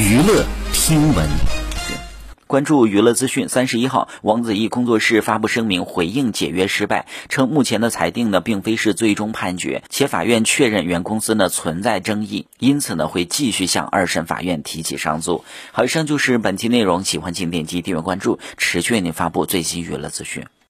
娱乐听闻。关注娱乐资讯。三十一号，王子异工作室发布声明回应解约失败，称目前的裁定呢并非是最终判决，且法院确认原公司呢存在争议，因此呢会继续向二审法院提起上诉。好，以上就是本期内容，喜欢请点击订阅关注，持续为您发布最新娱乐资讯。